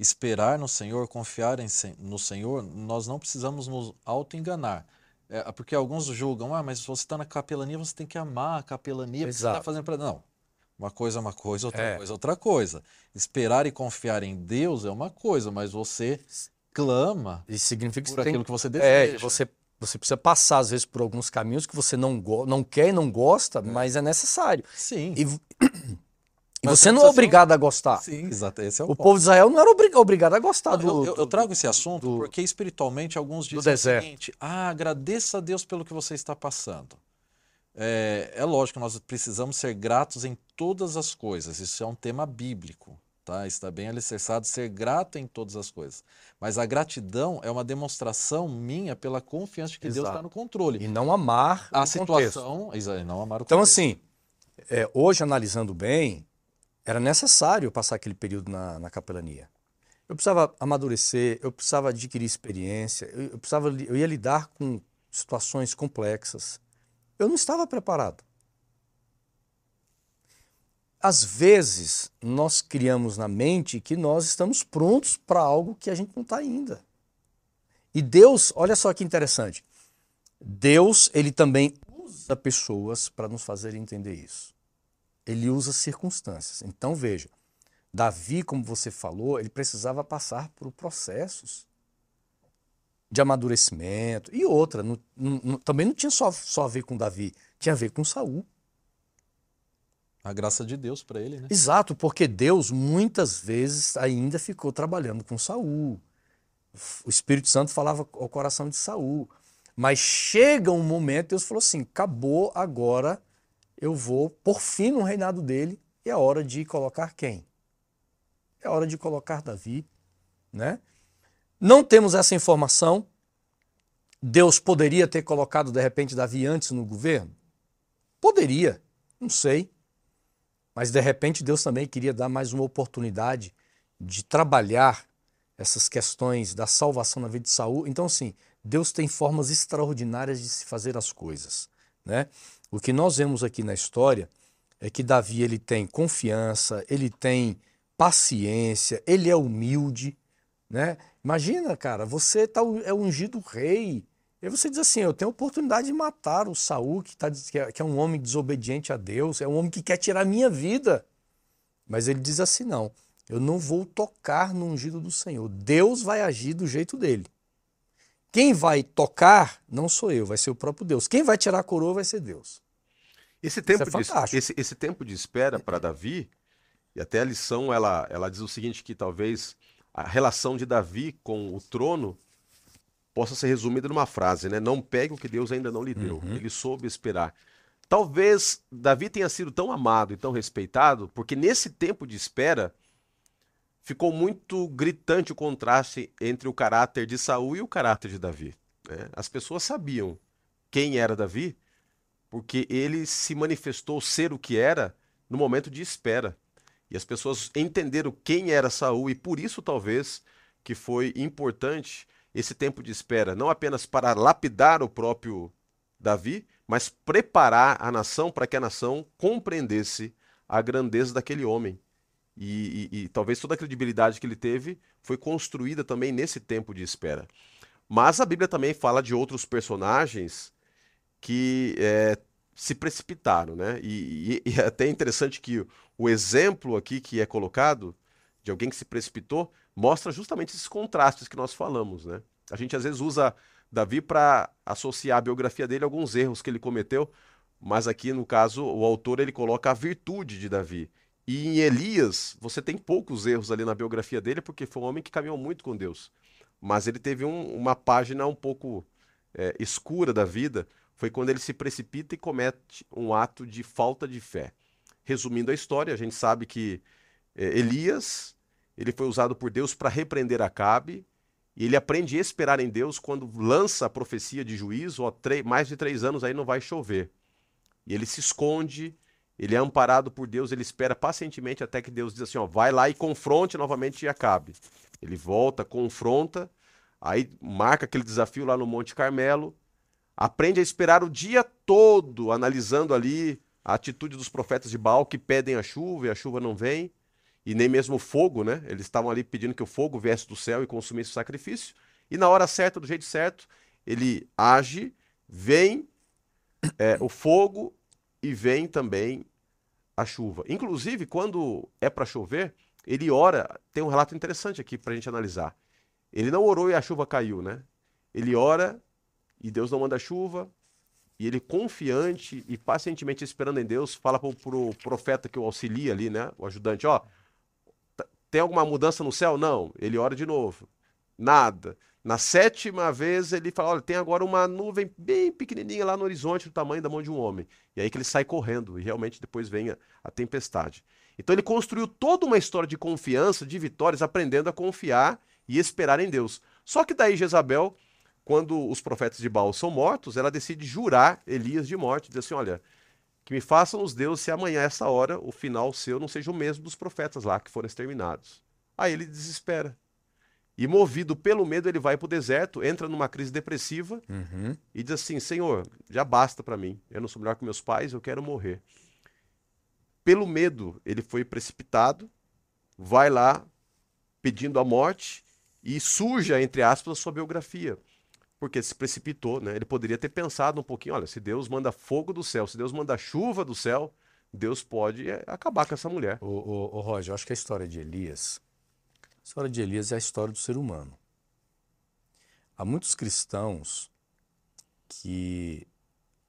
B: esperar no Senhor, confiar em, no Senhor, nós não precisamos nos auto-enganar. É, porque alguns julgam, ah, mas você está na capelania, você tem que amar a capelania, Exato. você está fazendo para. Não. Uma coisa é uma coisa, outra é. coisa é outra coisa. Esperar e confiar em Deus é uma coisa, mas você clama
C: Isso significa
B: por
C: que
B: aquilo
C: tem...
B: que você é, deseja.
C: É, você, você precisa passar, às vezes, por alguns caminhos que você não, não quer e não gosta, é. mas é necessário.
B: Sim.
C: E, e você não é obrigado a gostar.
B: Sim, exato. Esse é o,
C: o
B: ponto.
C: povo de Israel não era obrigado a gostar do,
B: eu, eu, eu trago esse assunto do, porque espiritualmente alguns dizem o seguinte: ah, agradeça a Deus pelo que você está passando. É, é lógico que nós precisamos ser gratos em todas as coisas. Isso é um tema bíblico. Tá? Está bem alicerçado ser grato em todas as coisas. Mas a gratidão é uma demonstração minha pela confiança de que Exato. Deus está no controle.
C: E não amar
B: a situação. Exato, não amar o
C: então, contexto. assim, é, hoje analisando bem, era necessário passar aquele período na, na capelania. Eu precisava amadurecer, eu precisava adquirir experiência, eu, eu, precisava, eu ia lidar com situações complexas. Eu não estava preparado. Às vezes, nós criamos na mente que nós estamos prontos para algo que a gente não está ainda. E Deus, olha só que interessante. Deus, ele também usa pessoas para nos fazer entender isso. Ele usa circunstâncias. Então, veja, Davi, como você falou, ele precisava passar por processos de amadurecimento. E outra, não, não, também não tinha só, só a ver com Davi, tinha a ver com Saul.
B: A graça de Deus para ele, né?
C: Exato, porque Deus muitas vezes ainda ficou trabalhando com Saul. O Espírito Santo falava ao coração de Saul. Mas chega um momento, Deus falou assim: acabou agora, eu vou por fim no reinado dele, e é hora de colocar quem? É hora de colocar Davi, né? Não temos essa informação. Deus poderia ter colocado, de repente, Davi antes no governo? Poderia, não sei. Mas, de repente, Deus também queria dar mais uma oportunidade de trabalhar essas questões da salvação na vida de Saul. Então, assim, Deus tem formas extraordinárias de se fazer as coisas. Né? O que nós vemos aqui na história é que Davi ele tem confiança, ele tem paciência, ele é humilde, né? Imagina, cara, você tá, é ungido rei. E você diz assim: eu tenho a oportunidade de matar o Saul, que, tá, que, é, que é um homem desobediente a Deus, é um homem que quer tirar a minha vida. Mas ele diz assim: não, eu não vou tocar no ungido do Senhor. Deus vai agir do jeito dele. Quem vai tocar não sou eu, vai ser o próprio Deus. Quem vai tirar a coroa vai ser Deus.
A: Esse tempo, é de, esse, esse tempo de espera para Davi, e até a lição ela, ela diz o seguinte: que talvez a relação de Davi com o trono possa ser resumida numa frase, né? Não pegue o que Deus ainda não lhe deu. Uhum. Ele soube esperar. Talvez Davi tenha sido tão amado e tão respeitado, porque nesse tempo de espera ficou muito gritante o contraste entre o caráter de Saul e o caráter de Davi. Né? As pessoas sabiam quem era Davi, porque ele se manifestou ser o que era no momento de espera. E as pessoas entenderam quem era Saul e por isso talvez que foi importante esse tempo de espera, não apenas para lapidar o próprio Davi, mas preparar a nação para que a nação compreendesse a grandeza daquele homem. E, e, e, talvez toda a credibilidade que ele teve foi construída também nesse tempo de espera. Mas a Bíblia também fala de outros personagens que é, se precipitaram, né? E, e, e é até interessante que o exemplo aqui que é colocado de alguém que se precipitou mostra justamente esses contrastes que nós falamos, né? A gente às vezes usa Davi para associar a biografia dele a alguns erros que ele cometeu, mas aqui no caso o autor ele coloca a virtude de Davi. E em Elias, você tem poucos erros ali na biografia dele, porque foi um homem que caminhou muito com Deus. Mas ele teve um, uma página um pouco é, escura da vida, foi quando ele se precipita e comete um ato de falta de fé. Resumindo a história, a gente sabe que é, Elias ele foi usado por Deus para repreender Acabe, e ele aprende a esperar em Deus quando lança a profecia de juízo, ó, mais de três anos aí não vai chover. E ele se esconde, ele é amparado por Deus, ele espera pacientemente até que Deus diz assim, ó, vai lá e confronte novamente Acabe. Ele volta, confronta, aí marca aquele desafio lá no Monte Carmelo, aprende a esperar o dia todo, analisando ali a atitude dos profetas de Baal que pedem a chuva e a chuva não vem, e nem mesmo o fogo, né? Eles estavam ali pedindo que o fogo viesse do céu e consumisse o sacrifício, e na hora certa, do jeito certo, ele age, vem é, o fogo e vem também a chuva. Inclusive, quando é para chover, ele ora. Tem um relato interessante aqui para a gente analisar. Ele não orou e a chuva caiu, né? Ele ora e Deus não manda chuva. E ele, confiante e pacientemente esperando em Deus, fala para o profeta que o auxilia ali, né? O ajudante: Ó, tem alguma mudança no céu? Não. Ele ora de novo. Nada. Na sétima vez ele fala: olha, tem agora uma nuvem bem pequenininha lá no horizonte, do tamanho da mão de um homem. E aí que ele sai correndo e realmente depois vem a, a tempestade. Então ele construiu toda uma história de confiança, de vitórias, aprendendo a confiar e esperar em Deus. Só que daí Jezabel, quando os profetas de Baal são mortos, ela decide jurar Elias de morte, diz assim: olha, que me façam os deuses se amanhã, essa hora, o final seu não seja o mesmo dos profetas lá que foram exterminados. Aí ele desespera. E movido pelo medo, ele vai para o deserto, entra numa crise depressiva uhum. e diz assim: Senhor, já basta para mim. Eu não sou melhor que meus pais, eu quero morrer. Pelo medo, ele foi precipitado, vai lá pedindo a morte e suja, entre aspas, a sua biografia. Porque se precipitou, né? Ele poderia ter pensado um pouquinho: olha, se Deus manda fogo do céu, se Deus manda chuva do céu, Deus pode é, acabar com essa mulher.
C: O, o, o Roger, eu acho que a história de Elias a história de Elias é a história do ser humano. Há muitos cristãos que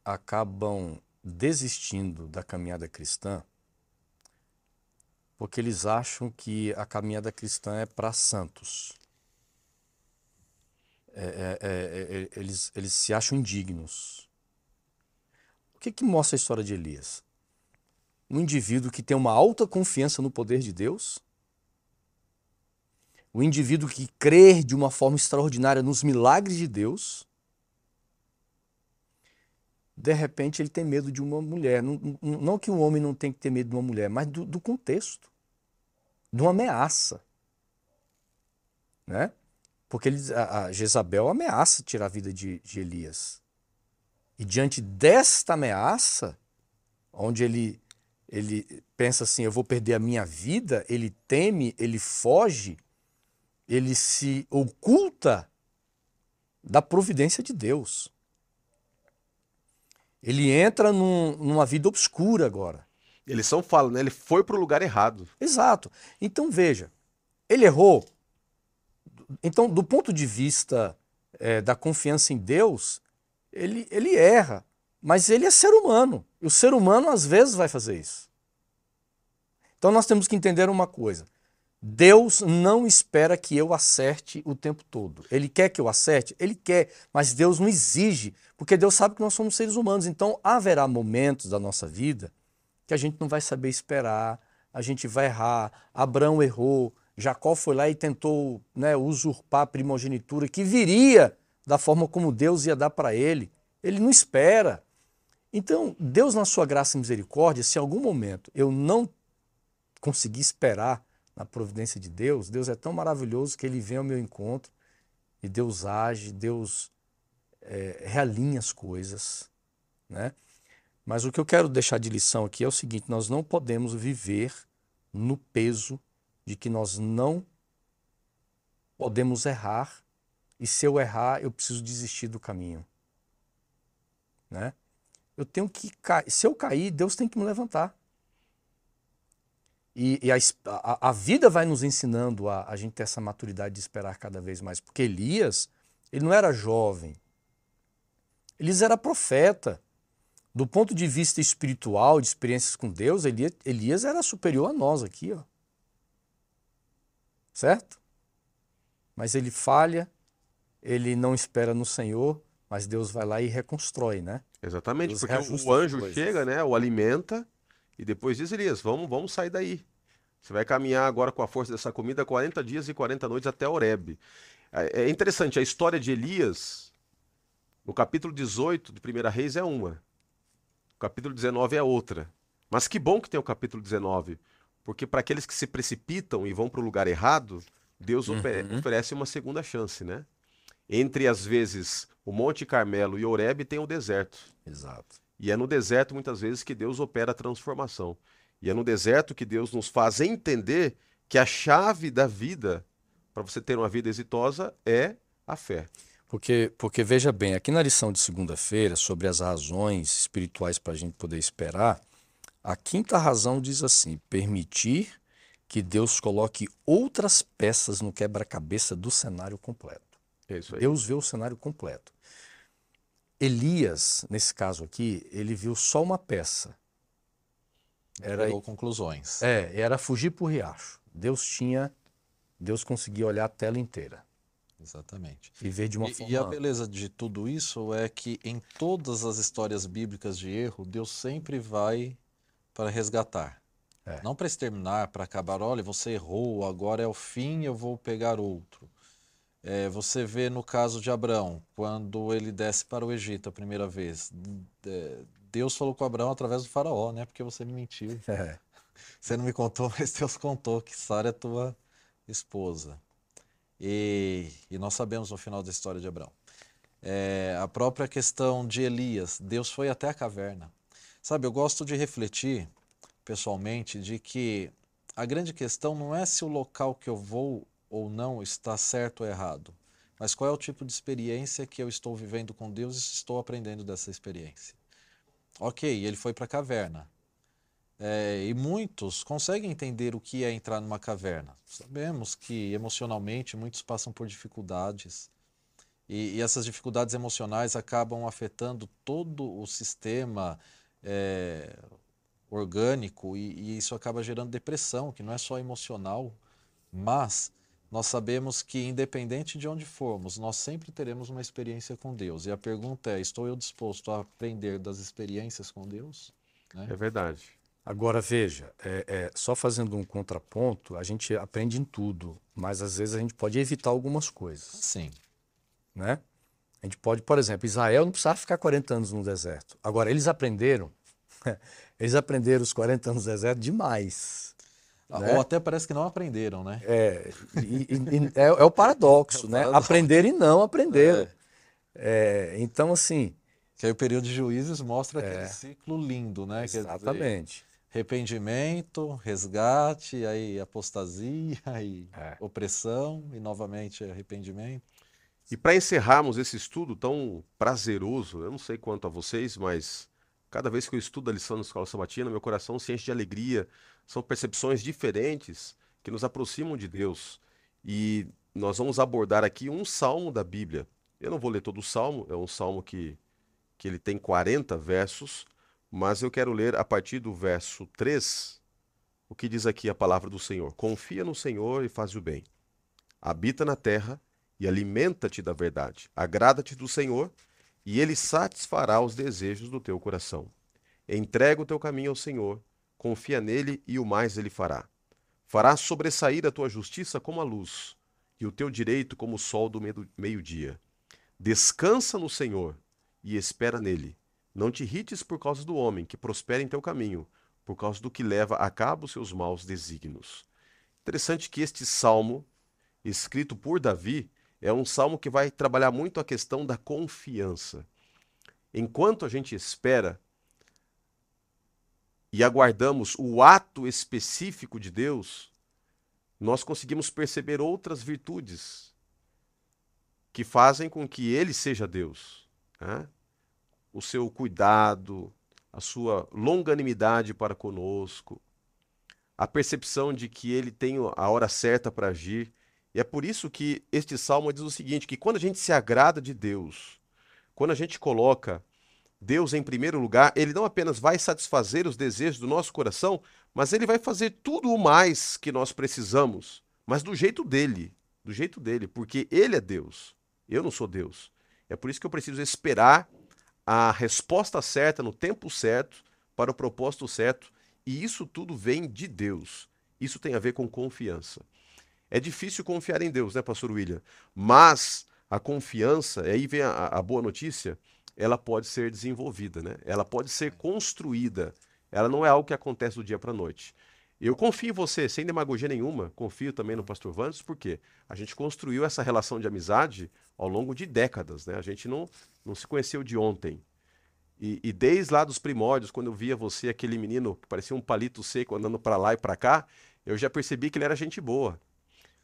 C: acabam desistindo da caminhada cristã porque eles acham que a caminhada cristã é para santos. É, é, é, é, eles, eles se acham indignos. O que, que mostra a história de Elias? Um indivíduo que tem uma alta confiança no poder de Deus o indivíduo que crê de uma forma extraordinária nos milagres de Deus, de repente ele tem medo de uma mulher. Não, não que um homem não tem que ter medo de uma mulher, mas do, do contexto, de uma ameaça. Né? Porque ele, a, a Jezabel ameaça tirar a vida de, de Elias. E diante desta ameaça, onde ele, ele pensa assim: eu vou perder a minha vida, ele teme, ele foge ele se oculta da providência de Deus. Ele entra num, numa vida obscura agora.
A: Eles são falam, né? Ele foi para o lugar errado.
C: Exato. Então veja, ele errou. Então, do ponto de vista é, da confiança em Deus, ele, ele erra. Mas ele é ser humano. E o ser humano às vezes vai fazer isso. Então nós temos que entender uma coisa. Deus não espera que eu acerte o tempo todo. Ele quer que eu acerte? Ele quer, mas Deus não exige, porque Deus sabe que nós somos seres humanos. Então haverá momentos da nossa vida que a gente não vai saber esperar, a gente vai errar. Abraão errou, Jacó foi lá e tentou né, usurpar a primogenitura que viria da forma como Deus ia dar para ele. Ele não espera. Então, Deus, na sua graça e misericórdia, se em algum momento eu não conseguir esperar, na providência de Deus, Deus é tão maravilhoso que ele vem ao meu encontro e Deus age, Deus é, realinha as coisas, né? Mas o que eu quero deixar de lição aqui é o seguinte: nós não podemos viver no peso de que nós não podemos errar e se eu errar eu preciso desistir do caminho, né? Eu tenho que cair. Se eu cair, Deus tem que me levantar. E, e a, a, a, vida vai nos ensinando a, a gente ter essa maturidade de esperar cada vez mais. Porque Elias, ele não era jovem. Elias era profeta. Do ponto de vista espiritual, de experiências com Deus, Elias, Elias era superior a nós aqui. Ó. Certo? Mas ele falha, ele não espera no Senhor, mas Deus vai lá e reconstrói, né?
A: Exatamente, Deus porque o anjo chega, né, o alimenta, e depois diz Elias, vamos, vamos sair daí. Você vai caminhar agora com a força dessa comida 40 dias e 40 noites até Horebe. É, é interessante, a história de Elias, no capítulo 18 de 1 Reis é uma. O capítulo 19 é outra. Mas que bom que tem o capítulo 19, porque para aqueles que se precipitam e vão para o lugar errado, Deus uhum. oferece uma segunda chance, né? Entre, às vezes, o Monte Carmelo e Horebe tem o deserto.
C: Exato.
A: E é no deserto, muitas vezes, que Deus opera a transformação. E é no deserto que Deus nos faz entender que a chave da vida, para você ter uma vida exitosa, é a fé.
C: Porque, porque veja bem, aqui na lição de segunda-feira, sobre as razões espirituais para a gente poder esperar, A quinta razão diz assim: permitir que Deus coloque outras peças no quebra-cabeça do cenário completo.
A: É isso aí.
C: Deus vê o cenário completo. Elias, nesse caso aqui, ele viu só uma peça.
B: Era Tirou conclusões.
C: É, era fugir por riacho. Deus tinha, Deus conseguia olhar a tela inteira.
B: Exatamente.
C: E ver de uma
B: e,
C: forma.
B: E a beleza de tudo isso é que em todas as histórias bíblicas de erro, Deus sempre vai para resgatar. É. Não para exterminar, para acabar. Olha, você errou, agora é o fim, eu vou pegar outro. É, você vê no caso de Abraão, quando ele desce para o Egito a primeira vez. Deus falou com Abraão através do faraó, né? Porque você me mentiu. É. Você não me contou, mas Deus contou que Sara é tua esposa. E, e, nós sabemos no final da história de Abraão. É, a própria questão de Elias, Deus foi até a caverna. Sabe, eu gosto de refletir, pessoalmente, de que a grande questão não é se o local que eu vou ou não está certo ou errado, mas qual é o tipo de experiência que eu estou vivendo com Deus e estou aprendendo dessa experiência. Ok, ele foi para a caverna. É, e muitos conseguem entender o que é entrar numa caverna. Sabemos que emocionalmente muitos passam por dificuldades. E, e essas dificuldades emocionais acabam afetando todo o sistema é, orgânico e, e isso acaba gerando depressão, que não é só emocional, mas nós sabemos que, independente de onde formos, nós sempre teremos uma experiência com Deus. E a pergunta é: estou eu disposto a aprender das experiências com Deus?
A: Né? É verdade.
C: Agora veja, é, é, só fazendo um contraponto, a gente aprende em tudo, mas às vezes a gente pode evitar algumas coisas.
B: Sim.
C: Né? A gente pode, por exemplo, Israel não precisava ficar 40 anos no deserto. Agora, eles aprenderam, eles aprenderam os 40 anos no deserto demais.
B: Ah, né? Ou até parece que não aprenderam, né?
C: É, e, e, é, é, o paradoxo, é o né? Paradoxo. Aprender e não aprender. É. é. então, assim.
B: Que aí o período de juízes mostra aquele ciclo lindo, né?
C: Exatamente
B: arrependimento, resgate, aí apostasia, aí é. opressão e novamente arrependimento.
A: E para encerrarmos esse estudo tão prazeroso, eu não sei quanto a vocês, mas cada vez que eu estudo a lição da Escola Sabatina, meu coração se enche de alegria. São percepções diferentes que nos aproximam de Deus. E nós vamos abordar aqui um salmo da Bíblia. Eu não vou ler todo o salmo, é um salmo que, que ele tem 40 versos, mas eu quero ler a partir do verso 3 o que diz aqui a palavra do Senhor. Confia no Senhor e faz o bem. Habita na terra e alimenta-te da verdade. Agrada-te do Senhor e ele satisfará os desejos do teu coração. Entrega o teu caminho ao Senhor, confia nele e o mais ele fará. Fará sobressair a tua justiça como a luz e o teu direito como o sol do meio-dia. Descansa no Senhor e espera nele. Não te irrites por causa do homem que prospera em teu caminho, por causa do que leva a cabo seus maus desígnios. Interessante que este salmo, escrito por Davi, é um salmo que vai trabalhar muito a questão da confiança. Enquanto a gente espera e aguardamos o ato específico de Deus, nós conseguimos perceber outras virtudes que fazem com que Ele seja Deus. Né? o seu cuidado, a sua longanimidade para conosco, a percepção de que ele tem a hora certa para agir. E é por isso que este salmo diz o seguinte: que quando a gente se agrada de Deus, quando a gente coloca Deus em primeiro lugar, ele não apenas vai satisfazer os desejos do nosso coração, mas ele vai fazer tudo o mais que nós precisamos, mas do jeito dele, do jeito dele, porque ele é Deus. Eu não sou Deus. É por isso que eu preciso esperar a resposta certa no tempo certo para o propósito certo, e isso tudo vem de Deus. Isso tem a ver com confiança. É difícil confiar em Deus, né, pastor William? Mas a confiança, aí vem a, a boa notícia, ela pode ser desenvolvida, né? Ela pode ser construída. Ela não é algo que acontece do dia para a noite. Eu confio em você, sem demagogia nenhuma, confio também no pastor Vandes, porque a gente construiu essa relação de amizade ao longo de décadas, né? A gente não, não se conheceu de ontem. E, e desde lá dos primórdios, quando eu via você, aquele menino que parecia um palito seco andando para lá e para cá, eu já percebi que ele era gente boa.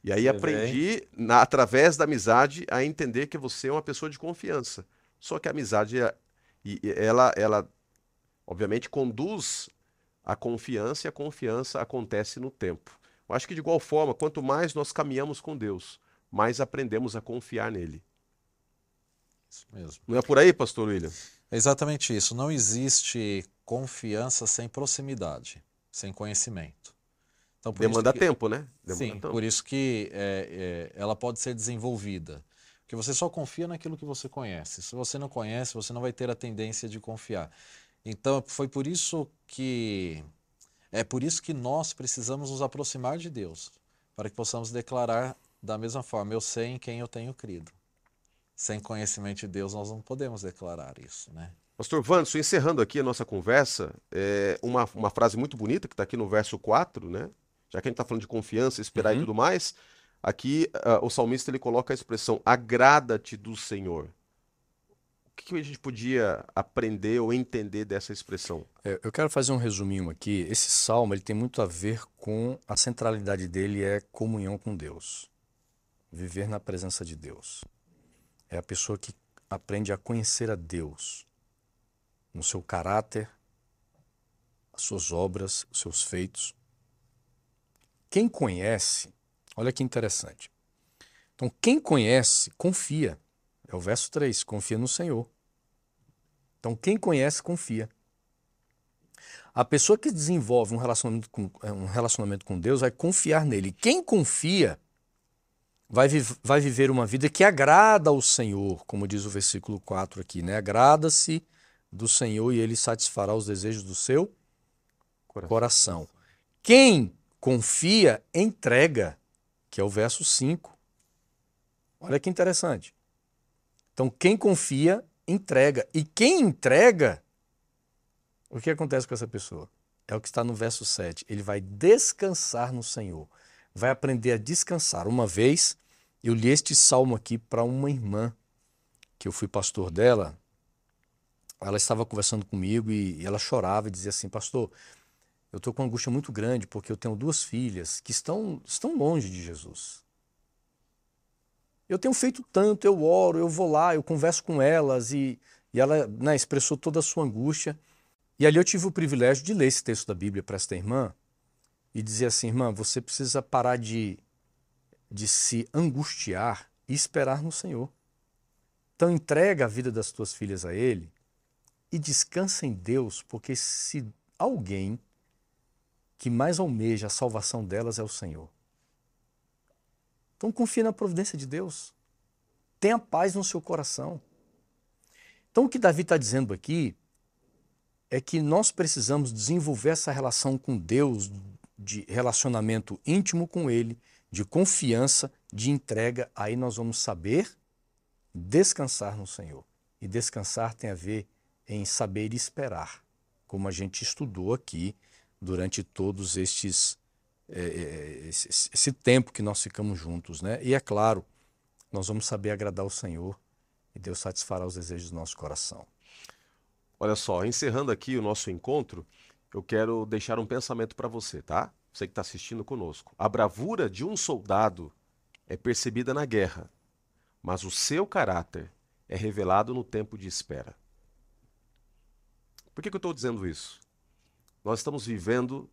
A: E aí aprendi, na, através da amizade, a entender que você é uma pessoa de confiança. Só que a amizade, ela, ela obviamente, conduz a confiança e a confiança acontece no tempo. Eu acho que de igual forma, quanto mais nós caminhamos com Deus, mais aprendemos a confiar nele.
B: Isso mesmo.
A: Não é por aí, pastor William?
B: É exatamente isso. Não existe confiança sem proximidade, sem conhecimento.
A: Então, Demanda que... tempo, né?
B: Demanda Sim, tempo. por isso que é, é, ela pode ser desenvolvida. Porque você só confia naquilo que você conhece. Se você não conhece, você não vai ter a tendência de confiar. Então, foi por isso que é por isso que nós precisamos nos aproximar de Deus, para que possamos declarar da mesma forma: eu sei em quem eu tenho crido. Sem conhecimento de Deus, nós não podemos declarar isso, né?
A: Pastor Vanderson, encerrando aqui a nossa conversa, é uma, uma frase muito bonita que está aqui no verso 4, né? Já que a gente está falando de confiança, esperar uhum. e tudo mais, aqui uh, o salmista ele coloca a expressão agrada-te do Senhor que a gente podia aprender ou entender dessa expressão?
C: É, eu quero fazer um resuminho aqui. Esse salmo ele tem muito a ver com a centralidade dele é comunhão com Deus, viver na presença de Deus. É a pessoa que aprende a conhecer a Deus no seu caráter, as suas obras, os seus feitos. Quem conhece, olha que interessante. Então, quem conhece, confia. É o verso 3, confia no Senhor. Então, quem conhece, confia. A pessoa que desenvolve um relacionamento com, é, um relacionamento com Deus vai confiar nele. Quem confia vai, vai viver uma vida que agrada ao Senhor, como diz o versículo 4 aqui, né? Agrada-se do Senhor e ele satisfará os desejos do seu coração. coração. Quem confia, entrega, que é o verso 5. Olha que interessante. Então, quem confia, entrega. E quem entrega, o que acontece com essa pessoa? É o que está no verso 7. Ele vai descansar no Senhor. Vai aprender a descansar. Uma vez, eu li este salmo aqui para uma irmã, que eu fui pastor dela. Ela estava conversando comigo e ela chorava e dizia assim: Pastor, eu estou com uma angústia muito grande porque eu tenho duas filhas que estão, estão longe de Jesus. Eu tenho feito tanto, eu oro, eu vou lá, eu converso com elas e, e ela né, expressou toda a sua angústia. E ali eu tive o privilégio de ler esse texto da Bíblia para esta irmã e dizer assim: irmã, você precisa parar de, de se angustiar e esperar no Senhor. Então entrega a vida das tuas filhas a Ele e descansa em Deus, porque se alguém que mais almeja a salvação delas é o Senhor. Então confie na providência de Deus. Tenha paz no seu coração. Então o que Davi está dizendo aqui é que nós precisamos desenvolver essa relação com Deus, de relacionamento íntimo com Ele, de confiança, de entrega. Aí nós vamos saber descansar no Senhor. E descansar tem a ver em saber esperar, como a gente estudou aqui durante todos estes é, é, esse, esse, tempo que nós ficamos juntos, né? E é claro, nós vamos saber agradar o Senhor e Deus satisfará os desejos do nosso coração.
A: Olha só, encerrando aqui o nosso encontro, eu quero deixar um pensamento para você, tá? Você que está assistindo conosco. A bravura de um soldado é percebida na guerra, mas o seu caráter é revelado no tempo de espera. Por que, que eu estou dizendo isso? Nós estamos vivendo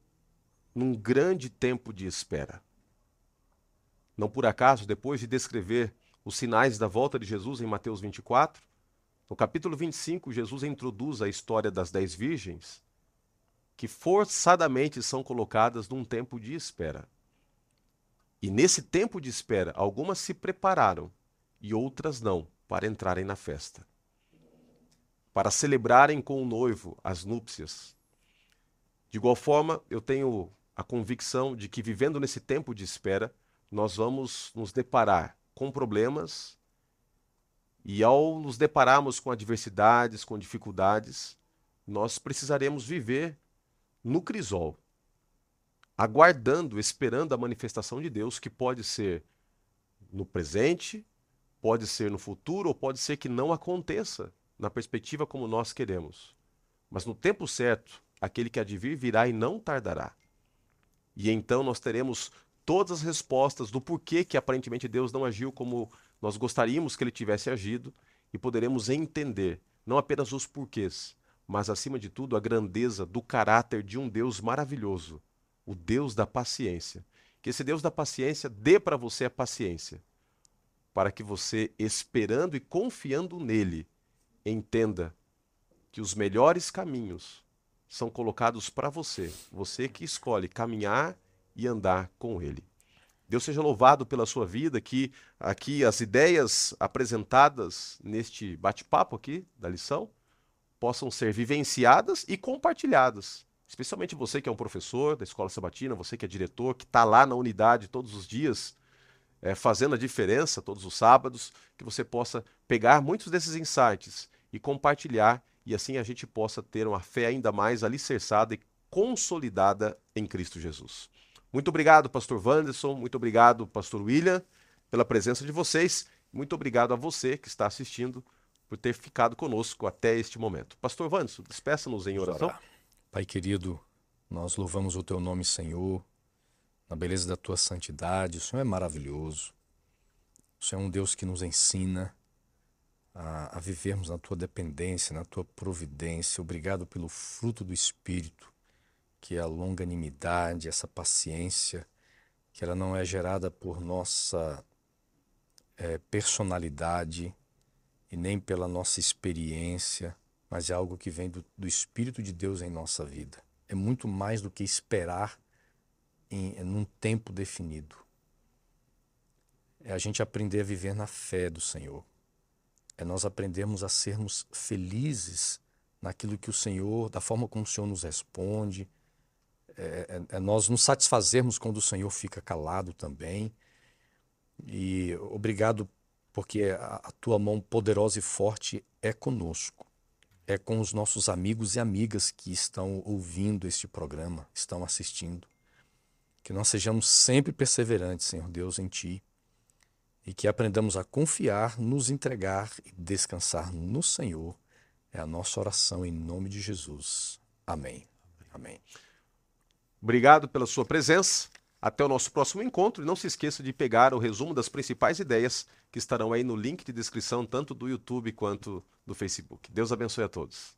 A: num grande tempo de espera. Não por acaso, depois de descrever os sinais da volta de Jesus em Mateus 24, no capítulo 25, Jesus introduz a história das dez virgens, que forçadamente são colocadas num tempo de espera. E nesse tempo de espera, algumas se prepararam e outras não, para entrarem na festa. Para celebrarem com o noivo as núpcias. De igual forma, eu tenho a convicção de que vivendo nesse tempo de espera, nós vamos nos deparar com problemas e ao nos depararmos com adversidades, com dificuldades, nós precisaremos viver no crisol, aguardando, esperando a manifestação de Deus, que pode ser no presente, pode ser no futuro, ou pode ser que não aconteça na perspectiva como nós queremos. Mas no tempo certo, aquele que há de vir virá e não tardará. E então nós teremos todas as respostas do porquê que aparentemente Deus não agiu como nós gostaríamos que ele tivesse agido e poderemos entender não apenas os porquês, mas acima de tudo, a grandeza do caráter de um Deus maravilhoso, o Deus da paciência. Que esse Deus da paciência dê para você a paciência, para que você, esperando e confiando nele, entenda que os melhores caminhos são colocados para você, você que escolhe caminhar e andar com ele. Deus seja louvado pela sua vida, que aqui as ideias apresentadas neste bate-papo aqui da lição possam ser vivenciadas e compartilhadas. Especialmente você que é um professor da escola sabatina, você que é diretor, que está lá na unidade todos os dias, é, fazendo a diferença todos os sábados, que você possa pegar muitos desses insights e compartilhar, e assim a gente possa ter uma fé ainda mais alicerçada e consolidada em Cristo Jesus. Muito obrigado, pastor Wanderson, muito obrigado, pastor William, pela presença de vocês. Muito obrigado a você que está assistindo por ter ficado conosco até este momento. Pastor Wanderson, despeça-nos em oração.
C: Pai querido, nós louvamos o teu nome, Senhor, na beleza da tua santidade. O Senhor é maravilhoso. O Senhor é um Deus que nos ensina a, a vivermos na tua dependência, na tua providência. Obrigado pelo fruto do Espírito que é a longanimidade, essa paciência, que ela não é gerada por nossa é, personalidade e nem pela nossa experiência, mas é algo que vem do, do, Espírito de Deus em nossa vida. É muito mais do que esperar em, em um tempo definido. É a gente aprender a viver na fé do Senhor. É nós aprendermos a sermos felizes naquilo que o Senhor, da forma como o Senhor nos responde, é, é, é nós nos satisfazermos quando o Senhor fica calado também. E obrigado porque a, a tua mão poderosa e forte é conosco. É com os nossos amigos e amigas que estão ouvindo este programa, estão assistindo. Que nós sejamos sempre perseverantes, Senhor Deus, em Ti. E que aprendamos a confiar, nos entregar e descansar no Senhor. É a nossa oração em nome de Jesus. Amém. Amém.
A: Obrigado pela sua presença. Até o nosso próximo encontro e não se esqueça de pegar o resumo das principais ideias que estarão aí no link de descrição tanto do YouTube quanto do Facebook. Deus abençoe a todos.